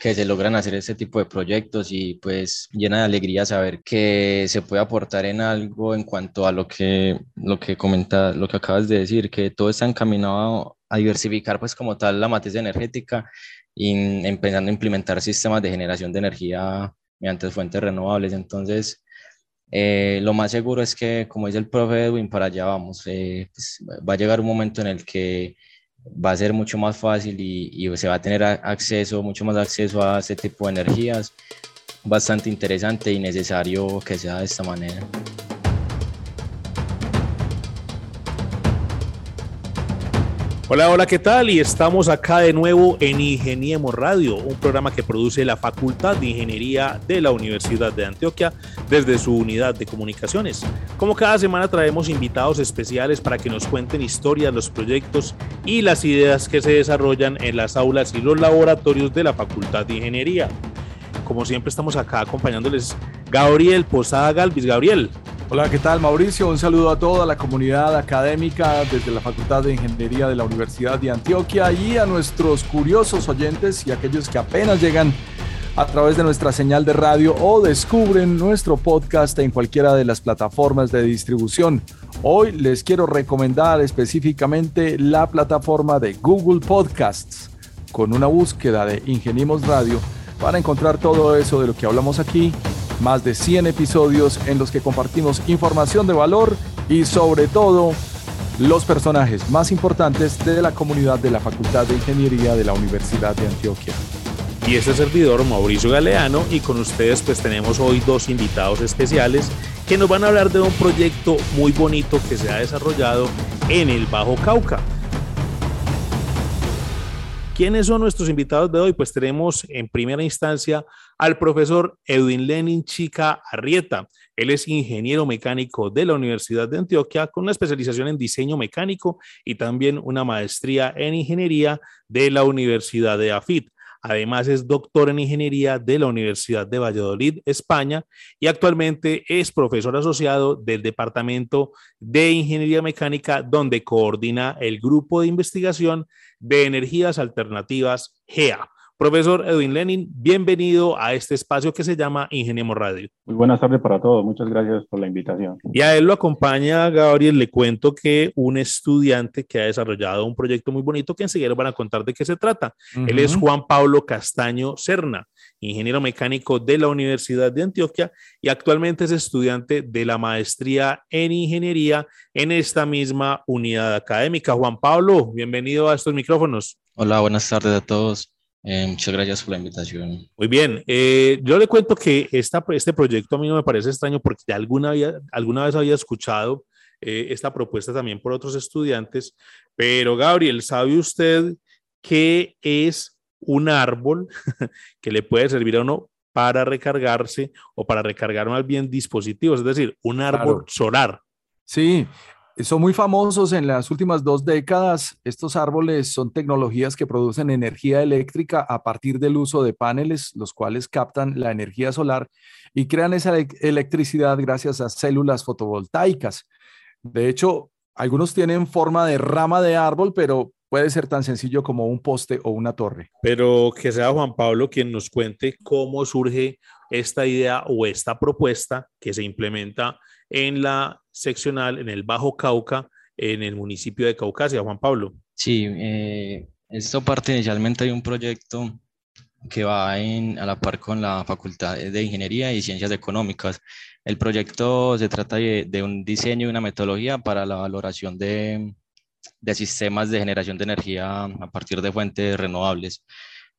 que se logran hacer este tipo de proyectos y pues llena de alegría saber que se puede aportar en algo en cuanto a lo que, lo que comenta, lo que acabas de decir, que todo está encaminado a diversificar pues como tal la matriz energética y empezando a implementar sistemas de generación de energía mediante fuentes renovables. Entonces, eh, lo más seguro es que, como dice el profe Edwin, para allá vamos. Eh, pues, va a llegar un momento en el que va a ser mucho más fácil y, se va a tener acceso, mucho más acceso a ese tipo de energías. Bastante interesante y necesario que sea de esta manera. Hola, hola, ¿qué tal? Y estamos acá de nuevo en Ingeniemos Radio, un programa que produce la Facultad de Ingeniería de la Universidad de Antioquia desde su unidad de comunicaciones. Como cada semana traemos invitados especiales para que nos cuenten historias, los proyectos y las ideas que se desarrollan en las aulas y los laboratorios de la Facultad de Ingeniería. Como siempre estamos acá acompañándoles Gabriel Posada Galvis. Gabriel, Hola, ¿qué tal Mauricio? Un saludo a toda la comunidad académica desde la Facultad de Ingeniería de la Universidad de Antioquia y a nuestros curiosos oyentes y aquellos que apenas llegan a través de nuestra señal de radio o descubren nuestro podcast en cualquiera de las plataformas de distribución. Hoy les quiero recomendar específicamente la plataforma de Google Podcasts. Con una búsqueda de Ingenimos Radio para encontrar todo eso de lo que hablamos aquí más de 100 episodios en los que compartimos información de valor y sobre todo los personajes más importantes de la comunidad de la Facultad de Ingeniería de la Universidad de Antioquia. Y este servidor Mauricio Galeano y con ustedes pues tenemos hoy dos invitados especiales que nos van a hablar de un proyecto muy bonito que se ha desarrollado en el Bajo Cauca. ¿Quiénes son nuestros invitados de hoy? Pues tenemos en primera instancia al profesor Edwin Lenin Chica Arrieta. Él es ingeniero mecánico de la Universidad de Antioquia con una especialización en diseño mecánico y también una maestría en ingeniería de la Universidad de AFIT. Además es doctor en ingeniería de la Universidad de Valladolid, España, y actualmente es profesor asociado del Departamento de Ingeniería Mecánica, donde coordina el grupo de investigación de energías alternativas GEA. Profesor Edwin Lenin, bienvenido a este espacio que se llama Ingeniemos Radio. Muy buenas tardes para todos, muchas gracias por la invitación. Y a él lo acompaña Gabriel, le cuento que un estudiante que ha desarrollado un proyecto muy bonito que enseguida van a contar de qué se trata. Él es Juan Pablo Castaño Serna, ingeniero mecánico de la Universidad de Antioquia y actualmente es estudiante de la maestría en ingeniería en esta misma unidad académica. Juan Pablo, bienvenido a estos micrófonos. Hola, buenas tardes a todos. Eh, muchas gracias por la invitación. Muy bien, eh, yo le cuento que esta, este proyecto a mí no me parece extraño porque de alguna, alguna vez había escuchado eh, esta propuesta también por otros estudiantes, pero Gabriel, ¿sabe usted qué es un árbol que le puede servir a uno para recargarse o para recargar más bien dispositivos? Es decir, un árbol solar. Sí, son muy famosos en las últimas dos décadas. Estos árboles son tecnologías que producen energía eléctrica a partir del uso de paneles, los cuales captan la energía solar y crean esa electricidad gracias a células fotovoltaicas. De hecho, algunos tienen forma de rama de árbol, pero puede ser tan sencillo como un poste o una torre. Pero que sea Juan Pablo quien nos cuente cómo surge esta idea o esta propuesta que se implementa en la seccional, en el Bajo Cauca, en el municipio de Caucasia. Juan Pablo. Sí, eh, esto parte inicialmente de un proyecto que va a la par con la Facultad de Ingeniería y Ciencias Económicas. El proyecto se trata de, un diseño y una metodología para la valoración de, de, sistemas de generación de energía a partir de fuentes renovables.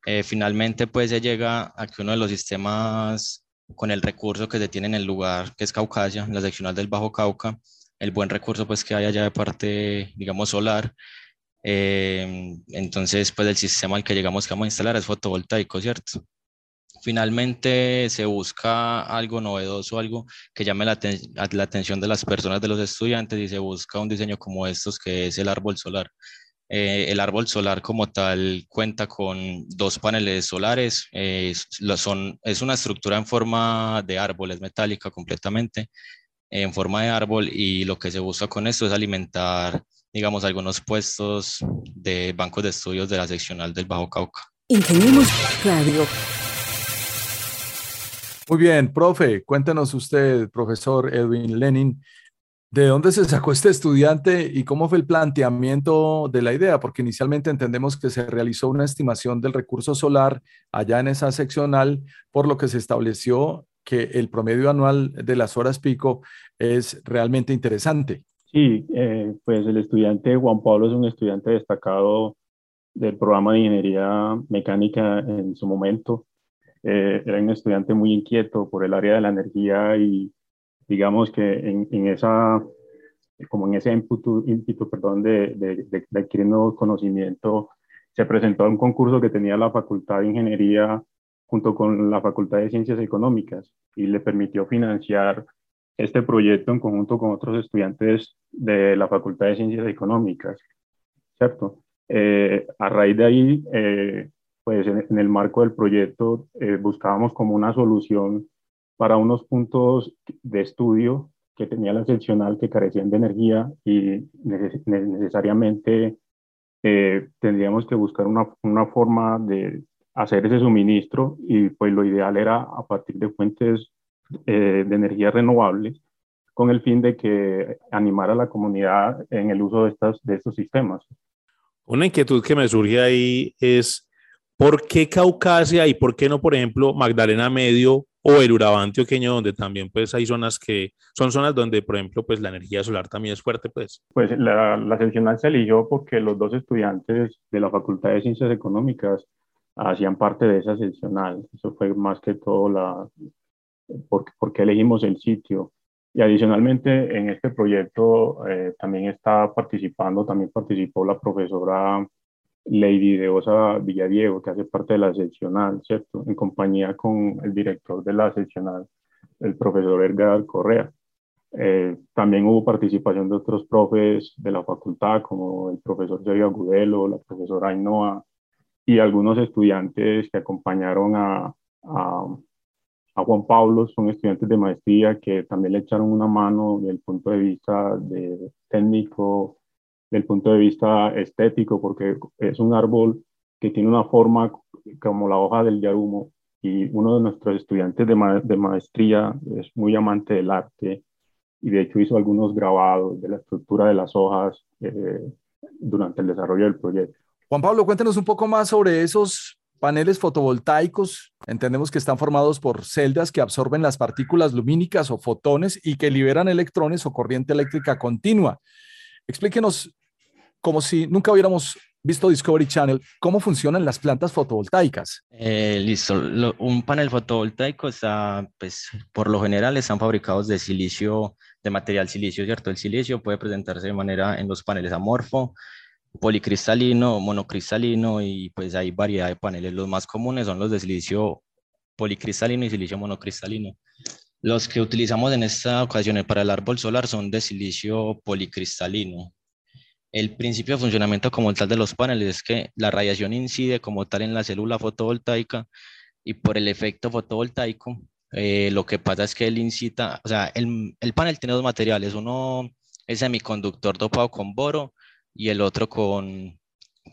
Eh, finalmente, pues se llega a que uno de los sistemas con el recurso que se tiene en el lugar, que es Caucasia, la seccional del Bajo Cauca, el buen recurso pues que hay allá de parte, digamos, solar. Eh, entonces, pues el sistema al que llegamos que a instalar es fotovoltaico, ¿cierto? finalmente se busca algo novedoso, algo que llame la, la, atención de las personas, de los estudiantes, y se busca un diseño como estos, que es el árbol solar. Eh, el árbol solar como tal cuenta con dos paneles solares, eh, son, es una estructura en forma de árbol, es metálica completamente, en forma de árbol, y lo que se busca con esto es alimentar, digamos, algunos puestos de bancos de estudios de la seccional del Bajo Cauca. Radio. Muy bien, profe, cuéntenos usted, profesor Edwin Lenin, ¿de dónde se sacó este estudiante y cómo fue el planteamiento de la idea? Porque inicialmente entendemos que se realizó una estimación del recurso solar allá en esa seccional, por lo que se estableció que el promedio anual de las horas pico es realmente interesante. Sí, eh, pues el estudiante Juan Pablo es un estudiante destacado del programa de ingeniería mecánica en su momento eh, era un estudiante muy inquieto por el área de la energía y digamos que en, esa, como en ese ímpetu, perdón, de, de, de, adquirir nuevos conocimientos, se presentó un concurso que tenía la Facultad de Ingeniería junto con la Facultad de Ciencias Económicas y le permitió financiar este proyecto en conjunto con otros estudiantes de la Facultad de Ciencias Económicas, ¿cierto? Eh, a raíz de ahí, eh, pues en, el marco del proyecto eh, buscábamos como una solución para unos puntos de estudio que tenía la seccional que carecían de energía y necesariamente eh, tendríamos que buscar una, una, forma de hacer ese suministro y pues lo ideal era a partir de fuentes eh, de energía renovables con el fin de que animara a la comunidad en el uso de, estas, de estos sistemas. Una inquietud que me surge ahí es ¿Por qué Caucasia y por qué no, por ejemplo, Magdalena Medio o el Urabá antioqueño, donde también pues hay zonas que son zonas donde, por ejemplo, pues la energía solar también es fuerte, pues? Pues la, la seccional se eligió porque los dos estudiantes de la Facultad de Ciencias Económicas hacían parte de esa seccional. Eso fue más que todo la, porque, porque elegimos el sitio. Y adicionalmente en este proyecto eh, también está participando, también participó la profesora Lady de Osa Villadiego, que hace parte de la seccional, ¿cierto? En compañía con el director de la seccional, el profesor Edgar Correa. Eh, también hubo participación de otros profes de la facultad, como el profesor Sergio Agudelo, la profesora Ainhoa, y algunos estudiantes que acompañaron a, a, a, Juan Pablo, son estudiantes de maestría que también le echaron una mano desde el punto de vista de técnico, del punto de vista estético, porque es un árbol que tiene una forma como la hoja del yarumo y uno de nuestros estudiantes de, de maestría es muy amante del arte y de hecho hizo algunos grabados de la estructura de las hojas eh, durante el desarrollo del proyecto. Juan Pablo, cuéntenos un poco más sobre esos paneles fotovoltaicos. Entendemos que están formados por celdas que absorben las partículas lumínicas o fotones y que liberan electrones o corriente eléctrica continua. Explíquenos como si nunca hubiéramos visto Discovery Channel, ¿cómo funcionan las plantas fotovoltaicas? Eh, listo, un panel fotovoltaico está, pues, por lo general están fabricados de silicio, de material silicio, ¿cierto? El silicio puede presentarse de manera en los paneles amorfo, policristalino, monocristalino y pues hay variedad de paneles. Los más comunes son los de silicio policristalino y silicio monocristalino. Los que utilizamos en esta ocasión para el árbol solar son de silicio policristalino. El principio de funcionamiento como tal de los paneles es que la radiación incide como tal en la célula fotovoltaica y por el efecto fotovoltaico, eh, lo que pasa es que él incita, o sea, el, el, panel tiene dos materiales, uno es semiconductor dopado con boro y el otro con,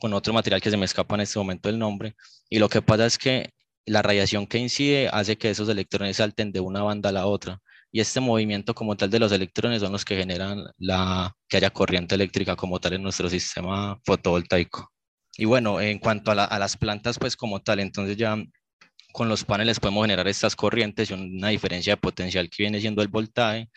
con otro material que se me escapa en este momento el nombre. Y lo que pasa es que la radiación que incide hace que esos electrones salten de una banda a la otra y este movimiento como tal de los electrones son los que generan la, que haya corriente eléctrica como tal en nuestro sistema fotovoltaico. Y bueno, en cuanto a, a las plantas, pues como tal, entonces ya con los paneles podemos generar estas corrientes y una diferencia de potencial que viene siendo el voltaje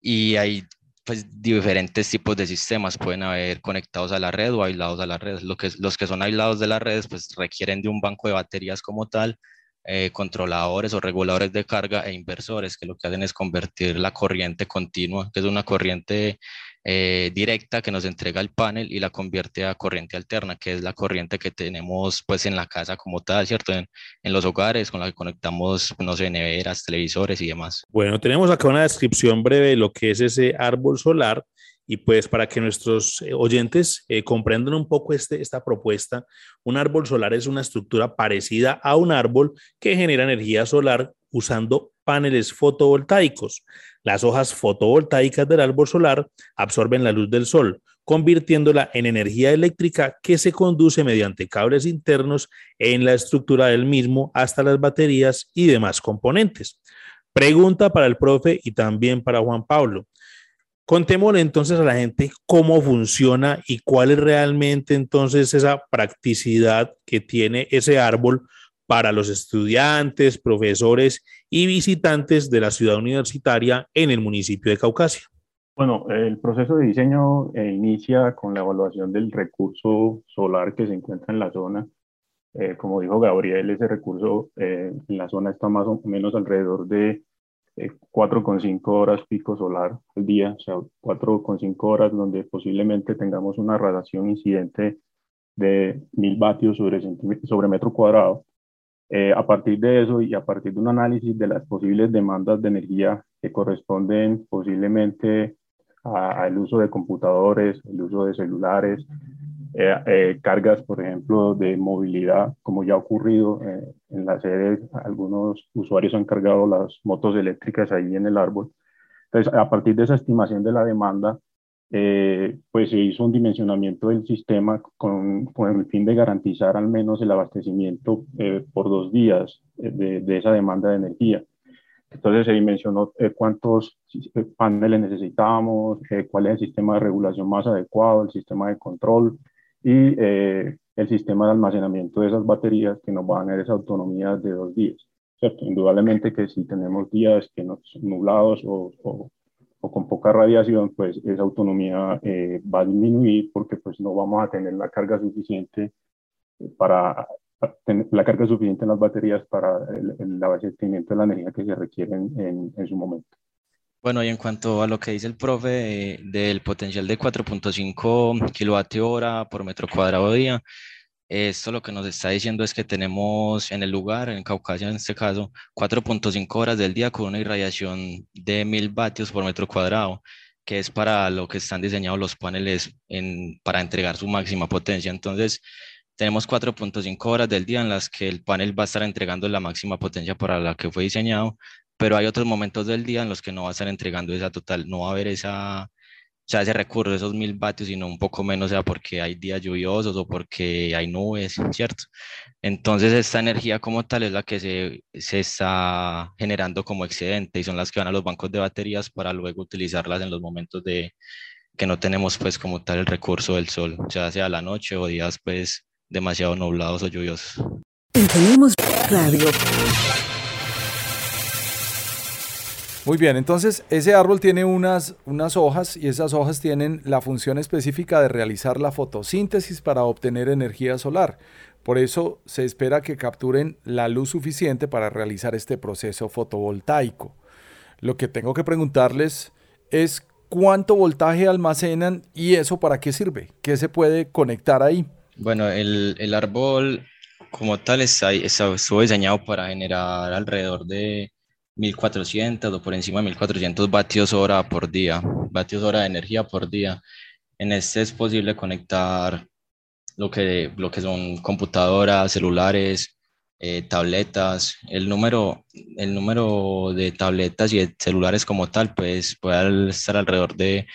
y hay pues diferentes tipos de sistemas pueden haber conectados a la red o aislados a la red. Lo que, los que son aislados de la red pues requieren de un banco de baterías como tal eh, controladores o reguladores de carga e inversores que lo que hacen es convertir la corriente continua, que es una corriente eh, directa que nos entrega el panel y la convierte a corriente alterna, que es la corriente que tenemos pues en la casa como tal, ¿cierto? En, en los hogares con la que conectamos, no sé, neveras, televisores y demás. Bueno, tenemos acá una descripción breve de lo que es ese árbol solar y pues para que nuestros eh, oyentes eh, comprendan un poco este, esta propuesta, un árbol solar es una estructura parecida a un árbol que genera energía solar usando paneles fotovoltaicos. Las hojas fotovoltaicas del árbol solar absorben la luz del sol, convirtiéndola en energía eléctrica que se conduce mediante cables internos en la estructura del mismo hasta las baterías y demás componentes. Pregunta para el profe y también para Juan Pablo. Contémosle entonces a la gente cómo funciona y cuál es realmente entonces esa practicidad que tiene ese árbol para los estudiantes, profesores y visitantes de la ciudad universitaria en el municipio de Caucasia. Bueno, el proceso de diseño eh, inicia con la evaluación del recurso solar que se encuentra en la zona. Eh, como dijo Gabriel, ese recurso eh, en la zona está más o menos alrededor de 4,5 horas pico solar al día, o sea, 4,5 horas donde posiblemente tengamos una radiación incidente de 1000 vatios sobre, sobre metro cuadrado. Eh, a partir de eso y a partir de un análisis de las posibles demandas de energía que corresponden posiblemente al uso de computadores, el uso de celulares, eh, eh, cargas, por ejemplo, de movilidad, como ya ha ocurrido en las sedes, algunos usuarios han cargado las motos eléctricas ahí en el árbol. Entonces, a partir de esa estimación de la demanda, eh, pues se hizo un dimensionamiento del sistema con, con, el fin de garantizar al menos el abastecimiento eh, por dos días eh, de, de, esa demanda de energía. Entonces se dimensionó cuántos paneles necesitábamos, cuál es el sistema de regulación más adecuado, el sistema de control y el sistema de almacenamiento de esas baterías que nos van a dar esa autonomía de dos días. ¿cierto? Indudablemente que si tenemos días que no son nublados o, o o con poca radiación, pues esa autonomía eh, va a disminuir porque pues no vamos a tener la carga suficiente para la carga suficiente en las baterías para el, abastecimiento de la energía que se requiere en, en, su momento. Bueno, y en cuanto a lo que dice el profe del potencial de 4.5 kilovatio hora por metro cuadrado día, esto lo que nos está diciendo es que tenemos en el lugar, en Caucasia en este caso, 4.5 horas del día con una irradiación de 1000 vatios por metro cuadrado, que es para lo que están diseñados los paneles en, para entregar su máxima potencia. Entonces, tenemos 4.5 horas del día en las que el panel va a estar entregando la máxima potencia para la que fue diseñado, pero hay otros momentos del día en los que no va a estar entregando esa total, no va a haber esa o sea, ese recurso esos mil vatios, sino un poco menos, sea porque hay días lluviosos o porque hay nubes, ¿cierto? Entonces, esta energía como tal es la que se, se está generando como excedente y son las que van a los bancos de baterías para luego utilizarlas en los momentos de que no tenemos pues como tal el recurso del sol, ya sea la noche o días pues demasiado nublados o lluviosos. Tenemos radio. Muy bien, entonces ese árbol tiene unas, unas hojas y esas hojas tienen la función específica de realizar la fotosíntesis para obtener energía solar. Por eso se espera que capturen la luz suficiente para realizar este proceso fotovoltaico. Lo que tengo que preguntarles es cuánto voltaje almacenan y eso para qué sirve, qué se puede conectar ahí. Bueno, el, el árbol como tal está, está, estuvo diseñado para generar alrededor de 1400 o por encima de 1400 vatios hora por día, vatios hora de energía por día. En este es posible conectar lo que, lo que son computadoras, celulares, eh, tabletas. El número, el número de tabletas y de celulares como tal, pues puede estar alrededor de,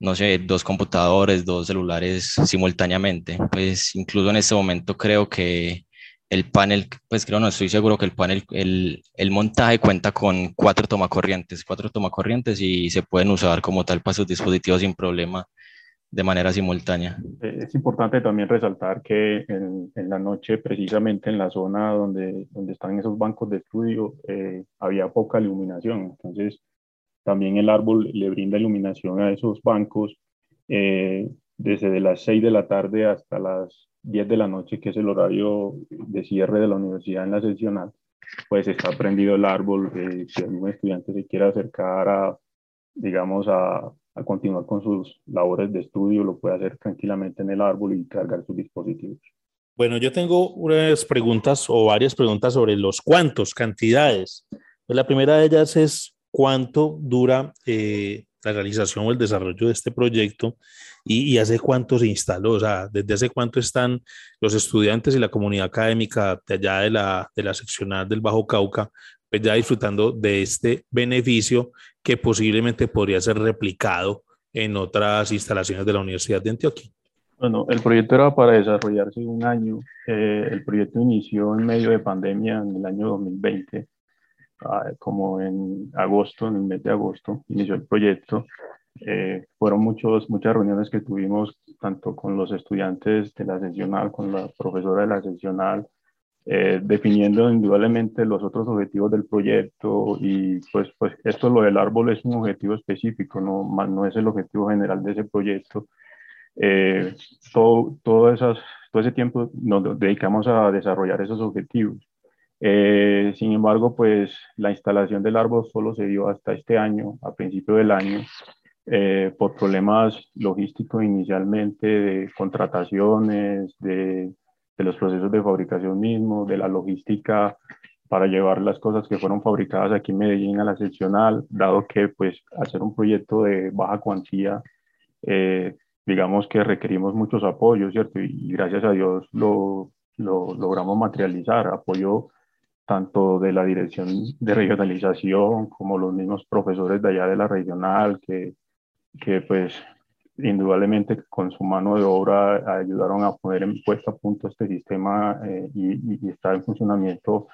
no sé, dos computadores, dos celulares simultáneamente. Pues incluso en este momento creo que el panel, pues creo, no estoy seguro que el panel, el, el montaje cuenta con cuatro tomacorrientes, cuatro tomacorrientes y se pueden usar como tal para sus dispositivos sin problema de manera simultánea. Eh, es importante también resaltar que en, en la noche, precisamente en la zona donde, donde están esos bancos de estudio, eh, había poca iluminación. Entonces, también el árbol le brinda iluminación a esos bancos eh, desde las 6 de la tarde hasta las 10 de la noche, que es el horario de cierre de la universidad en la seccional. pues está prendido el árbol. Eh, si algún estudiante se quiere acercar a, digamos, a, a, continuar con sus labores de estudio, lo puede hacer tranquilamente en el árbol y cargar sus dispositivos. Bueno, yo tengo unas preguntas o varias preguntas sobre los cuántos, cantidades. Pues la primera de ellas es cuánto dura eh, la realización o el desarrollo de este proyecto y, hace cuánto se instaló, o sea, desde hace cuánto están los estudiantes y la comunidad académica de allá de la, de la seccional del Bajo Cauca, pues ya disfrutando de este beneficio que posiblemente podría ser replicado en otras instalaciones de la Universidad de Antioquia. Bueno, el proyecto era para desarrollarse un año. Eh, el proyecto inició en medio de pandemia en el año 2020, ah, como en agosto, en el mes de agosto, inició el proyecto. Eh, fueron muchos, muchas reuniones que tuvimos tanto con los estudiantes de la seccional, con la profesora de la seccional, eh, definiendo indudablemente los otros objetivos del proyecto y pues, pues esto lo del árbol es un objetivo específico, no, no es el objetivo general de ese proyecto. Eh, todo, todo, esas, todo ese tiempo nos dedicamos a desarrollar esos objetivos. Eh, sin embargo, pues la instalación del árbol solo se dio hasta este año, a principio del año, eh, por problemas logísticos inicialmente, de contrataciones, de, de, los procesos de fabricación mismo, de la logística para llevar las cosas que fueron fabricadas aquí en Medellín a la seccional, dado que pues hacer un proyecto de baja cuantía eh, digamos que requerimos muchos apoyos, ¿cierto? Y, gracias a Dios lo, lo, logramos materializar, apoyo tanto de la dirección de regionalización como los mismos profesores de allá de la regional que, que pues indudablemente con su mano de obra ayudaron a poner en puesta a punto este sistema eh, y, está en funcionamiento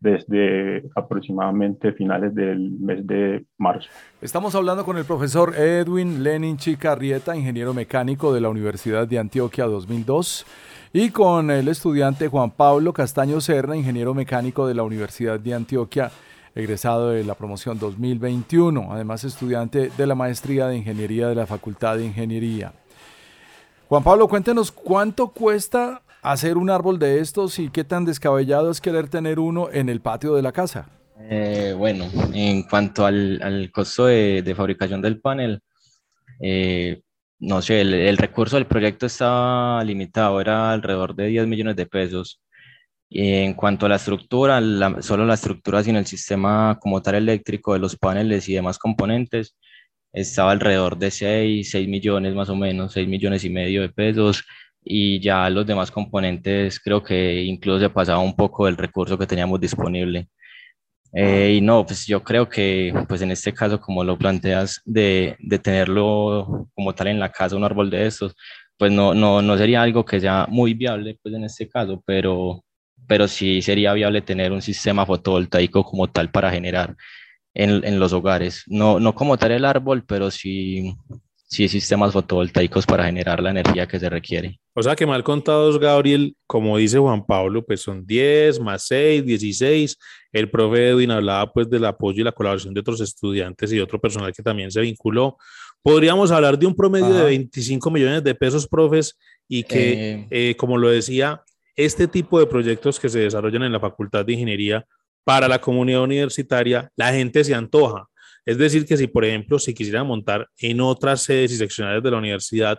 desde aproximadamente finales del mes de marzo. Estamos hablando con el profesor Edwin Lenin Chicarrieta, ingeniero mecánico de la Universidad de Antioquia 2002, y con el estudiante Juan Pablo Castaño Serra, ingeniero mecánico de la Universidad de Antioquia egresado de la promoción 2021, además estudiante de la maestría de Ingeniería de la Facultad de Ingeniería. Juan Pablo, cuéntenos cuánto cuesta hacer un árbol de estos y qué tan descabellado es querer tener uno en el patio de la casa. Eh, bueno, en cuanto al, costo de, fabricación del panel, eh, no sé, el, el, recurso del proyecto estaba limitado, era alrededor de 10 millones de pesos. En cuanto a la estructura, solo la estructura sin el sistema como tal eléctrico de los paneles y demás componentes estaba alrededor de 6, 6 millones más o menos, 6 millones y medio de pesos y ya los demás componentes creo que incluso se pasaba un poco del recurso que teníamos disponible. Eh, y no, pues yo creo que pues en este caso, como lo planteas, de, de tenerlo como tal en la casa, un árbol de estos, pues no, no, no sería algo que sea muy viable pues en este caso, pero, pero sí sería viable tener un sistema fotovoltaico como tal para generar en, en los hogares. No, no como tal el árbol, pero sí, sí sistemas fotovoltaicos para generar la energía que se requiere. O sea que mal contados, Gabriel, como dice Juan Pablo, pues son 10 más 6, 16. El profe Edwin hablaba pues del apoyo y la colaboración de otros estudiantes y otro personal que también se vinculó. Podríamos hablar de un promedio de 25 millones de pesos, profes, y que, eh, eh, como lo decía, este tipo de proyectos que se desarrollan en la Facultad de Ingeniería para la comunidad universitaria, la gente se antoja. Es decir, que si, por ejemplo, se quisiera montar en otras sedes y seccionales de la universidad,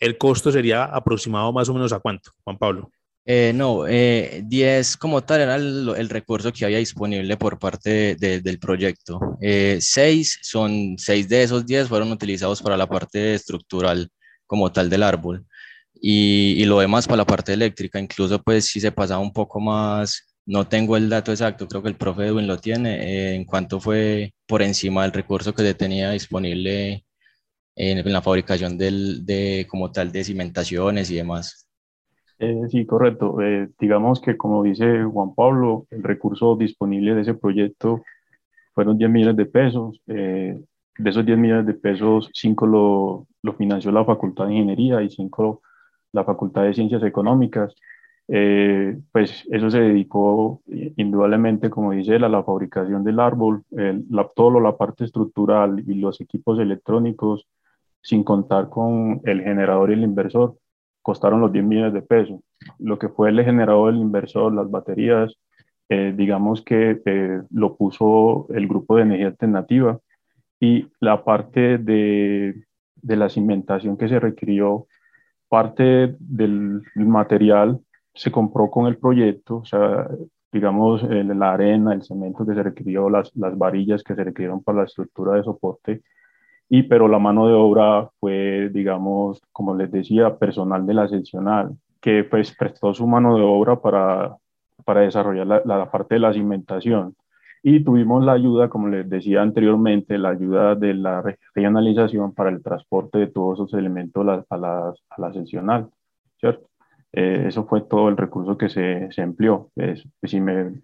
el costo sería aproximado más o menos a cuánto, Juan Pablo. Eh, no, 10 eh, como tal era el, recurso que había disponible por parte del proyecto. 6 eh, son 6 de esos 10 fueron utilizados para la parte estructural como tal del árbol y, y, lo demás para la parte eléctrica, incluso pues si se pasaba un poco más, no tengo el dato exacto, creo que el profe Edwin lo tiene, eh, en cuanto fue por encima del recurso que se tenía disponible en, la fabricación del, de como tal de cimentaciones y demás. Eh, sí, correcto. Eh, digamos que como dice Juan Pablo, el recurso disponible de ese proyecto fueron 10 millones de pesos. de esos 10 millones de pesos, 5 lo, lo financió la Facultad de Ingeniería y 5 la Facultad de Ciencias Económicas, eh, pues eso se dedicó indudablemente, como dice él, a la fabricación del árbol, la, todo la parte estructural y los equipos electrónicos, sin contar con el generador y el inversor, costaron los 10 millones de pesos. Lo que fue el generador, el inversor, las baterías, digamos que lo puso el grupo de energía alternativa y la parte de, de la cimentación que se requirió, parte del material se compró con el proyecto, o sea, digamos, la arena, el cemento que se requirió, las, las varillas que se requirieron para la estructura de soporte, y pero la mano de obra fue, digamos, como les decía, personal de la seccional, que pues prestó su mano de obra para, para desarrollar la, la parte de la cimentación. Y tuvimos la ayuda, como les decía anteriormente, la ayuda de la regionalización para el transporte de todos esos elementos a la, a la seccional, ¿cierto? Eh, eso fue todo el recurso que se, se empleó. Es, pues, si me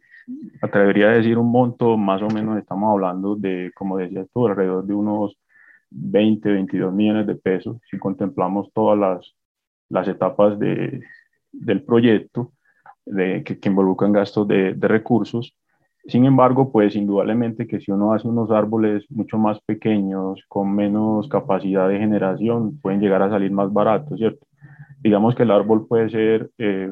atrevería a decir un monto, más o menos estamos hablando de, como decía tú, alrededor de unos 20, 22 millones de pesos, si contemplamos todas las, las etapas de, del proyecto de, que, que involucran gastos de, de recursos sin embargo, pues indudablemente que si uno hace unos árboles mucho más pequeños, con menos capacidad de generación, pueden llegar a salir más baratos, ¿cierto? Digamos que el árbol puede ser, eh,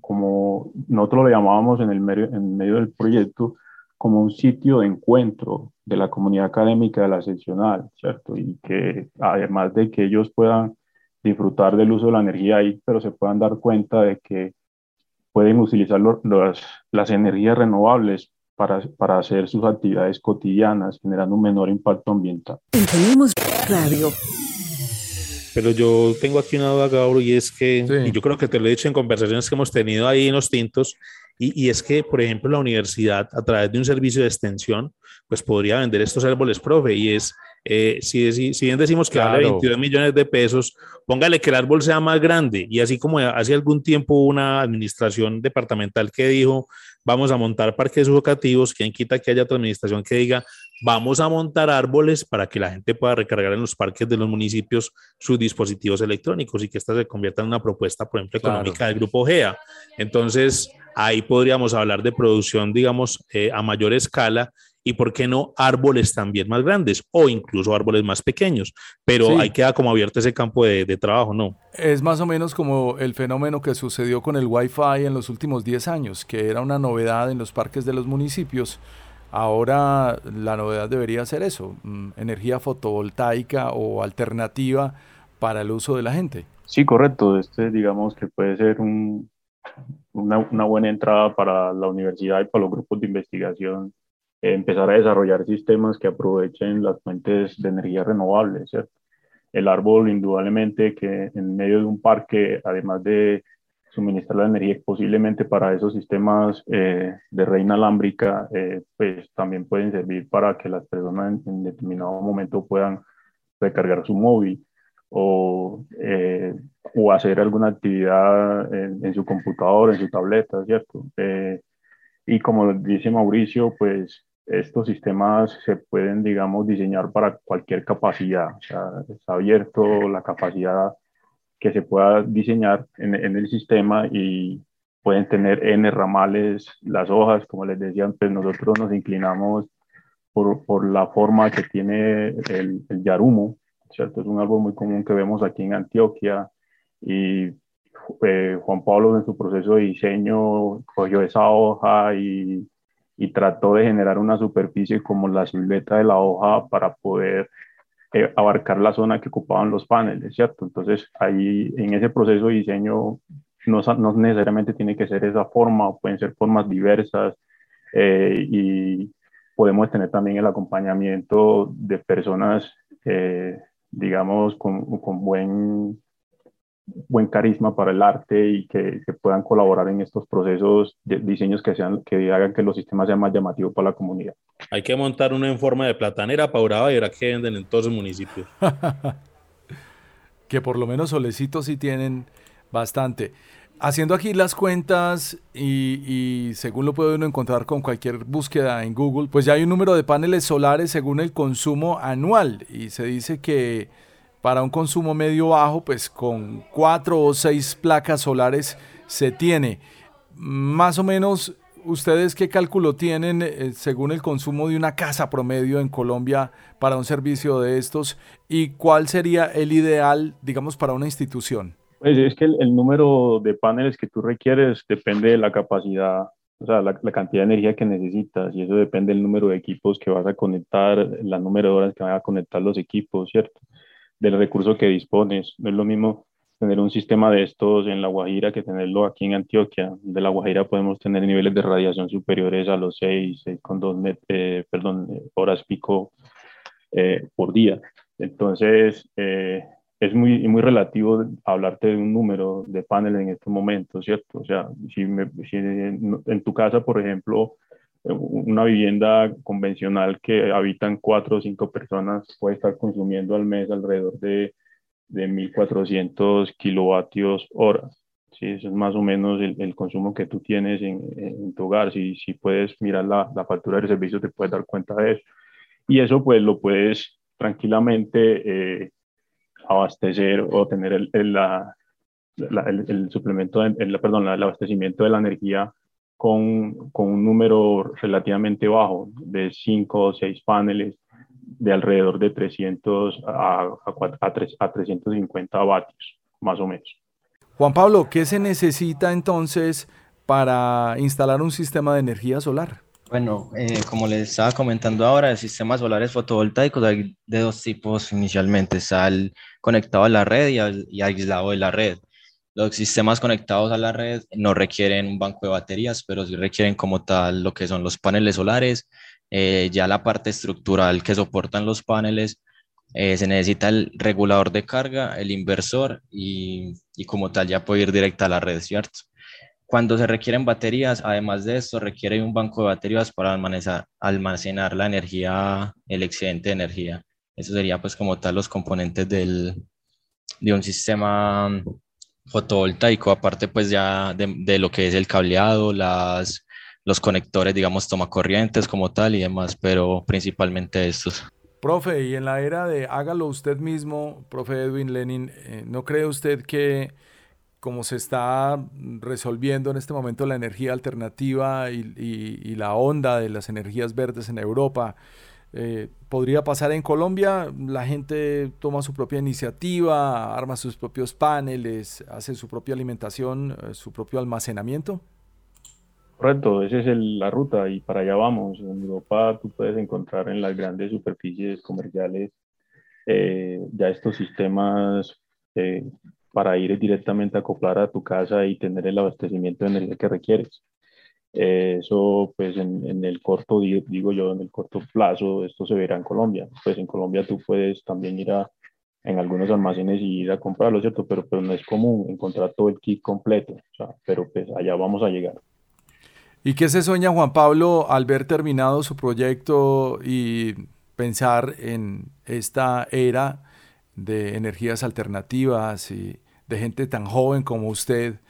como nosotros lo llamábamos en el medio, en medio del proyecto, como un sitio de encuentro de la comunidad académica de la seccional, ¿cierto? Y que además de que ellos puedan disfrutar del uso de la energía ahí, pero se puedan dar cuenta de que pueden utilizar las energías renovables para, para hacer sus actividades cotidianas, generando un menor impacto ambiental. Tenemos radio. Pero yo tengo aquí una duda, Gabriel, y es que, y yo creo que te lo he dicho en conversaciones que hemos tenido ahí en los tintos, y, y, es que, por ejemplo, la universidad, a través de un servicio de extensión, pues podría vender estos árboles, profe, y es, eh, si, si, bien decimos que vale 22 millones de pesos, póngale que el árbol sea más grande, y así como hace algún tiempo una administración departamental que dijo, vamos a montar parques educativos, quien quita que haya otra administración que diga, vamos a montar árboles para que la gente pueda recargar en los parques de los municipios sus dispositivos electrónicos y que esta se convierta en una propuesta, por ejemplo, económica del grupo GEA. Entonces, ahí podríamos hablar de producción, digamos, eh, a mayor escala y por qué no árboles también más grandes o incluso árboles más pequeños, pero ahí queda como abierto ese campo de, trabajo, ¿no? Es más o menos como el fenómeno que sucedió con el Wi-Fi en los últimos 10 años, que era una novedad en los parques de los municipios. Ahora la novedad debería ser eso, mm, energía fotovoltaica o alternativa para el uso de la gente. Sí, correcto. Este digamos que puede ser una, una buena entrada para la universidad y para los grupos de investigación empezar a desarrollar sistemas que aprovechen las fuentes de energía renovables. El árbol, indudablemente, que en medio de un parque, además de suministrar la energía posiblemente para esos sistemas eh, de red inalámbrica, eh, pues también pueden servir para que las personas en, determinado momento puedan recargar su móvil o, eh, o hacer alguna actividad en, en, su computador, en su tableta, ¿cierto? y como dice Mauricio, pues estos sistemas se pueden, digamos, diseñar para cualquier capacidad. O sea, está abierto la capacidad que se pueda diseñar en, en, el sistema y pueden tener N ramales, las hojas, como les decía, pues nosotros nos inclinamos por, por la forma que tiene el, el, yarumo, ¿cierto? Es un árbol muy común que vemos aquí en Antioquia y eh, Juan Pablo en su proceso de diseño cogió esa hoja y y trató de generar una superficie como la silueta de la hoja para poder eh, abarcar la zona que ocupaban los paneles, ¿cierto? Entonces, ahí en ese proceso de diseño no, necesariamente tiene que ser esa forma, pueden ser formas diversas eh, y podemos tener también el acompañamiento de personas, eh, digamos, con buen buen carisma para el arte y que, puedan colaborar en estos procesos de diseños que, sean, que hagan que los sistemas sean más llamativos para la comunidad. Hay que montar uno en forma de platanera, paurada y ahora que venden en todos los municipios. que por lo menos solecitos sí tienen bastante. Haciendo aquí las cuentas y, y, según lo puede uno encontrar con cualquier búsqueda en Google, pues ya hay un número de paneles solares según el consumo anual y se dice que para un consumo medio bajo, pues con cuatro o seis placas solares se tiene. Más o menos, ¿ustedes qué cálculo tienen eh, según el consumo de una casa promedio en Colombia para un servicio de estos? ¿Y cuál sería el ideal, digamos, para una institución? Pues es que el, número de paneles que tú requieres depende de la capacidad O sea, la, la, cantidad de energía que necesitas y eso depende del número de equipos que vas a conectar, la número de horas que van a conectar los equipos, ¿cierto? Del recurso que dispones. No es lo mismo tener un sistema de estos en La Guajira que tenerlo aquí en Antioquia. De La Guajira podemos tener niveles de radiación superiores a los 6, 6,2 eh, perdón, horas pico eh, por día. Entonces, eh, es muy, muy relativo hablarte de un número de paneles en estos momentos, ¿cierto? O sea, si, si en, tu casa, por ejemplo, una vivienda convencional que habitan cuatro o cinco personas puede estar consumiendo al mes alrededor de, de 1.400 kilovatios horas. Sí, eso es más o menos el, el consumo que tú tienes en, en, tu hogar. Si, si puedes mirar la, la factura del servicio, te puedes dar cuenta de eso. Y eso pues lo puedes tranquilamente eh, abastecer o tener el, el, la, el, suplemento, el, perdón, el abastecimiento de la energía con, con, un número relativamente bajo de 5 o 6 paneles de alrededor de 300 a, a, a, 3, a 350 vatios, más o menos. Juan Pablo, ¿qué se necesita entonces para instalar un sistema de energía solar? Bueno, eh, como les estaba comentando ahora, el sistema solares fotovoltaicos hay de dos tipos inicialmente, está el conectado a la red y, aislado de la red. Los sistemas conectados a la red no requieren un banco de baterías, pero sí requieren como tal lo que son los paneles solares. Eh, ya la parte estructural que soportan los paneles, eh, se necesita el regulador de carga, el inversor y, y como tal ya puede ir directa a la red, ¿cierto? Cuando se requieren baterías, además de esto, requiere un banco de baterías para almacenar, almacenar la energía, el excedente de energía. Eso sería pues como tal los componentes del, de un sistema fotovoltaico, aparte pues ya de, de, lo que es el cableado, las, los conectores, digamos, toma corrientes como tal y demás, pero principalmente estos. Profe, y en la era de hágalo usted mismo, profe Edwin Lenin, eh, ¿no cree usted que como se está resolviendo en este momento la energía alternativa y, la onda de las energías verdes en Europa, eh, podría pasar en Colombia, la gente toma su propia iniciativa, arma sus propios paneles, hace su propia alimentación, eh, su propio almacenamiento. Correcto, esa es la ruta y para allá vamos. En Europa tú puedes encontrar en las grandes superficies comerciales eh, ya estos sistemas para ir directamente a acoplar a tu casa y tener el abastecimiento de energía que requieres. Eh, eso, pues en, el corto, digo yo, en el corto plazo, esto se verá en Colombia. Pues en Colombia tú puedes también ir a, en algunos almacenes y ir a comprarlo, ¿cierto? Pero, pero no es común encontrar todo el kit completo, o sea, pero pues allá vamos a llegar. ¿Y qué se sueña Juan Pablo al ver terminado su proyecto y pensar en esta era de energías alternativas y de gente tan joven como usted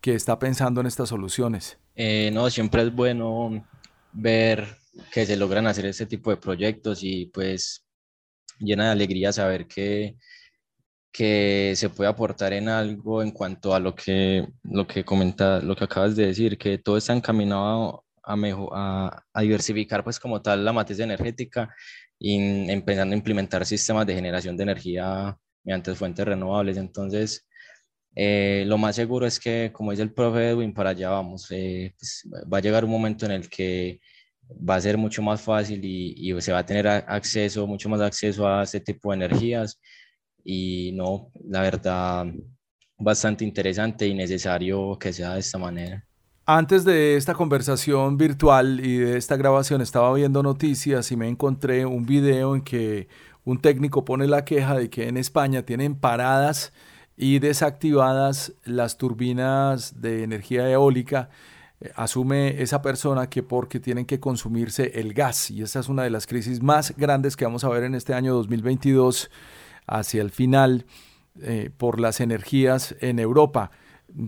que está pensando en estas soluciones? Eh, no, siempre es bueno ver que se logran hacer este tipo de proyectos y pues llena de alegría saber que, que se puede aportar en algo en cuanto a lo que, lo que comenta, lo que acabas de decir, que todo está encaminado a, mejor, a, a diversificar pues como tal la matriz energética y empezando a implementar sistemas de generación de energía mediante fuentes renovables. Entonces, eh, lo más seguro es que, como dice el profe Edwin, para allá vamos. Eh, pues, va a llegar un momento en el que va a ser mucho más fácil y, y, se va a tener acceso, mucho más acceso a este tipo de energías. Y no, la verdad, bastante interesante y necesario que sea de esta manera. Antes de esta conversación virtual y de esta grabación estaba viendo noticias y me encontré un video en que un técnico pone la queja de que en España tienen paradas y desactivadas las turbinas de energía eólica. Eh, asume esa persona que porque tienen que consumirse el gas y esa es una de las crisis más grandes que vamos a ver en este año 2022 hacia el final eh, por las energías en Europa.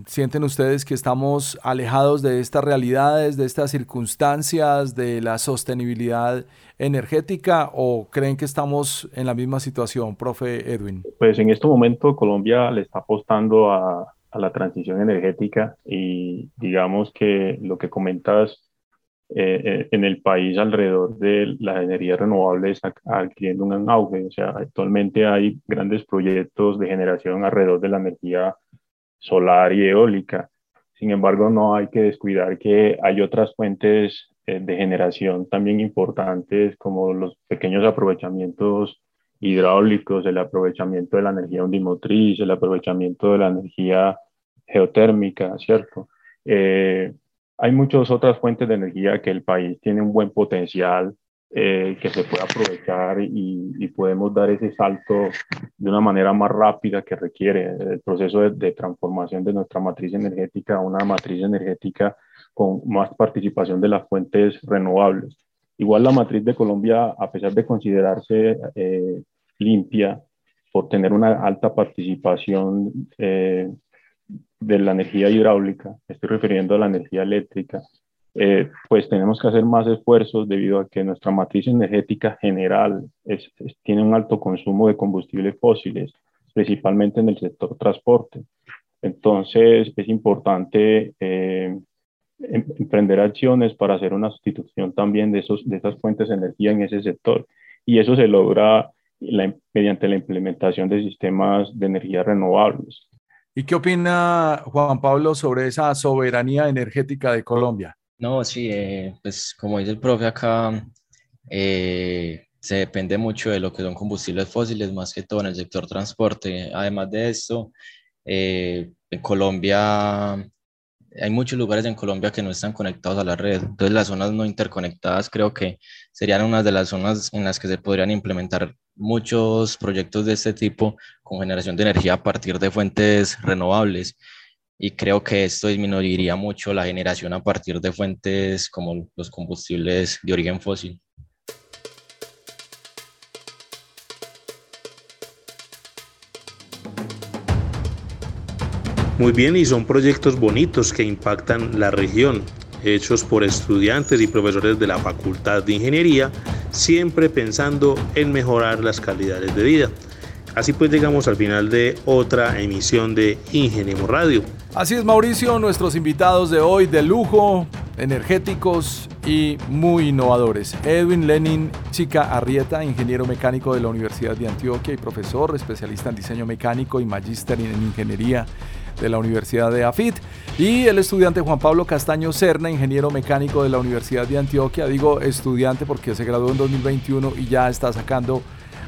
¿Sienten ustedes que estamos alejados de estas realidades, de estas circunstancias, de la sostenibilidad energética o creen que estamos en la misma situación, profe Edwin? Pues en este momento Colombia le está apostando a, a la transición energética y digamos que lo que comentas eh, eh en el país alrededor de las energías renovables está adquiriendo un auge. O sea, actualmente hay grandes proyectos de generación alrededor de la energía solar y eólica. Sin embargo, no hay que descuidar que hay otras fuentes eh, de generación también importantes como los pequeños aprovechamientos hidráulicos, el aprovechamiento de la energía undimotriz, el aprovechamiento de la energía geotérmica, ¿cierto? Eh, hay muchas otras fuentes de energía que el país tiene un buen potencial eh, que se puede aprovechar y, podemos dar ese salto de una manera más rápida que requiere el proceso de, transformación de nuestra matriz energética a una matriz energética con más participación de las fuentes renovables. Igual la matriz de Colombia, a pesar de considerarse eh, limpia por tener una alta participación eh, de la energía hidráulica, estoy refiriendo a la energía eléctrica, eh, pues tenemos que hacer más esfuerzos debido a que nuestra matriz energética general tiene un alto consumo de combustibles fósiles, principalmente en el sector transporte. Entonces es importante eh, em, emprender acciones para hacer una sustitución también de, esos, de esas fuentes de energía en ese sector. Y eso se logra mediante la implementación de sistemas de energía renovables. ¿Y qué opina Juan Pablo sobre esa soberanía energética de Colombia? No, sí, eh, pues como dice el profe acá, eh, se depende mucho de lo que son combustibles fósiles, más que todo en el sector transporte. Además de esto, eh, en Colombia hay muchos lugares en Colombia que no están conectados a la red. Entonces las zonas no interconectadas creo que serían una de las zonas en las que se podrían implementar muchos proyectos de este tipo con generación de energía a partir de fuentes renovables. Y creo que esto disminuiría mucho la generación a partir de fuentes como los combustibles de origen fósil. Muy bien, y son proyectos bonitos que impactan la región, hechos por estudiantes y profesores de la Facultad de Ingeniería, siempre pensando en mejorar las calidades de vida. Así pues llegamos al final de otra emisión de Ingeniemos Radio. Así es Mauricio, nuestros invitados de hoy de lujo, energéticos y muy innovadores. Edwin Lenin Chica Arrieta, ingeniero mecánico de la Universidad de Antioquia y profesor, especialista en diseño mecánico y magíster en ingeniería de la Universidad de AFIT, y el estudiante Juan Pablo Castaño Serna, ingeniero mecánico de la Universidad de Antioquia. Digo estudiante porque se graduó en 2021 y ya está sacando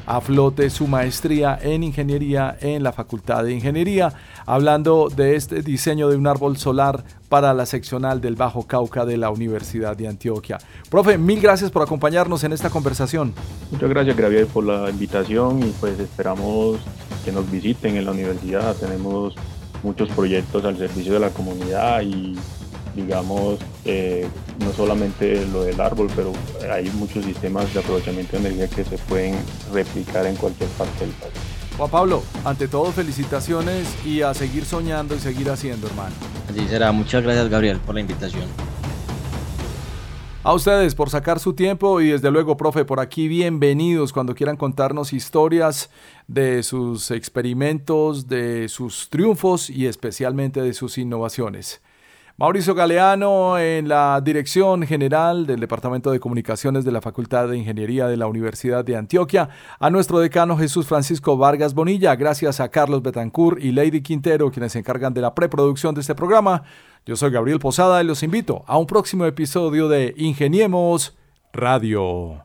a flote su maestría en ingeniería en la Facultad de Ingeniería, hablando de este diseño de un árbol solar para la seccional del Bajo Cauca de la Universidad de Antioquia. Profe, mil gracias por acompañarnos en esta conversación. Muchas gracias, Gabriel, por la invitación y pues esperamos que nos visiten en la universidad. Tenemos muchos proyectos al servicio de la comunidad y digamos, eh, no solamente lo del árbol, pero hay muchos sistemas de aprovechamiento de energía que se pueden replicar en cualquier parte del país. Juan Pablo, ante todo felicitaciones y a seguir soñando y seguir haciendo, hermano. Así será. Muchas gracias, Gabriel, por la invitación. A ustedes por sacar su tiempo y desde luego, profe, por aquí bienvenidos cuando quieran contarnos historias de sus experimentos, de sus triunfos y especialmente de sus innovaciones. Mauricio Galeano en la dirección general del Departamento de Comunicaciones de la Facultad de Ingeniería de la Universidad de Antioquia, a nuestro decano Jesús Francisco Vargas Bonilla, gracias a Carlos Betancourt y Lady Quintero, quienes se encargan de la preproducción de este programa. Yo soy Gabriel Posada y los invito a un próximo episodio de Ingeniemos Radio.